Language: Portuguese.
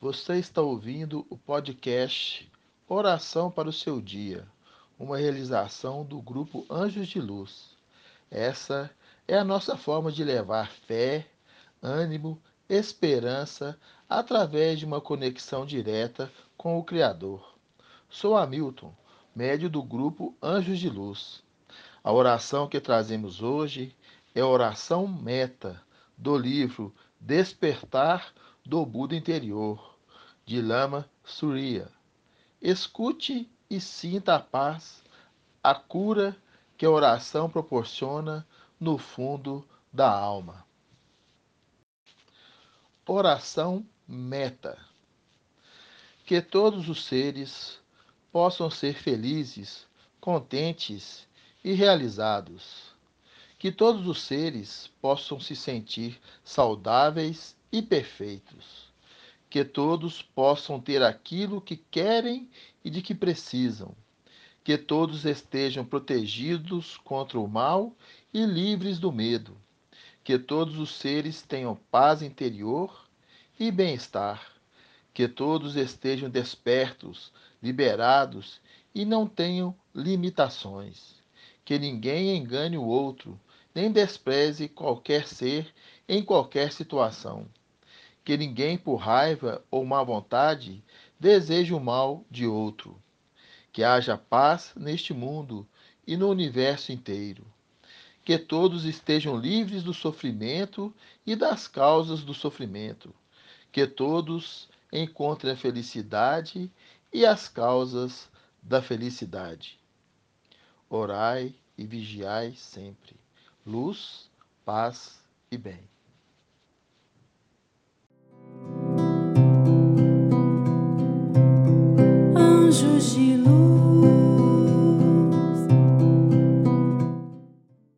Você está ouvindo o podcast Oração para o Seu Dia, uma realização do grupo Anjos de Luz. Essa é a nossa forma de levar fé, ânimo, esperança através de uma conexão direta com o Criador. Sou Hamilton, médio do grupo Anjos de Luz. A oração que trazemos hoje é a oração meta do livro Despertar do Buda Interior, de Lama Surya. Escute e sinta a paz, a cura que a oração proporciona no fundo da alma. Oração meta. Que todos os seres possam ser felizes, contentes e realizados. Que todos os seres possam se sentir saudáveis e perfeitos. Que todos possam ter aquilo que querem e de que precisam. Que todos estejam protegidos contra o mal e livres do medo. Que todos os seres tenham paz interior e bem-estar. Que todos estejam despertos, liberados e não tenham limitações. Que ninguém engane o outro, nem despreze qualquer ser em qualquer situação que ninguém, por raiva ou má vontade, deseje o mal de outro. Que haja paz neste mundo e no universo inteiro. Que todos estejam livres do sofrimento e das causas do sofrimento. Que todos encontrem a felicidade e as causas da felicidade. Orai e vigiai sempre. Luz, paz e bem. Anjos de luz.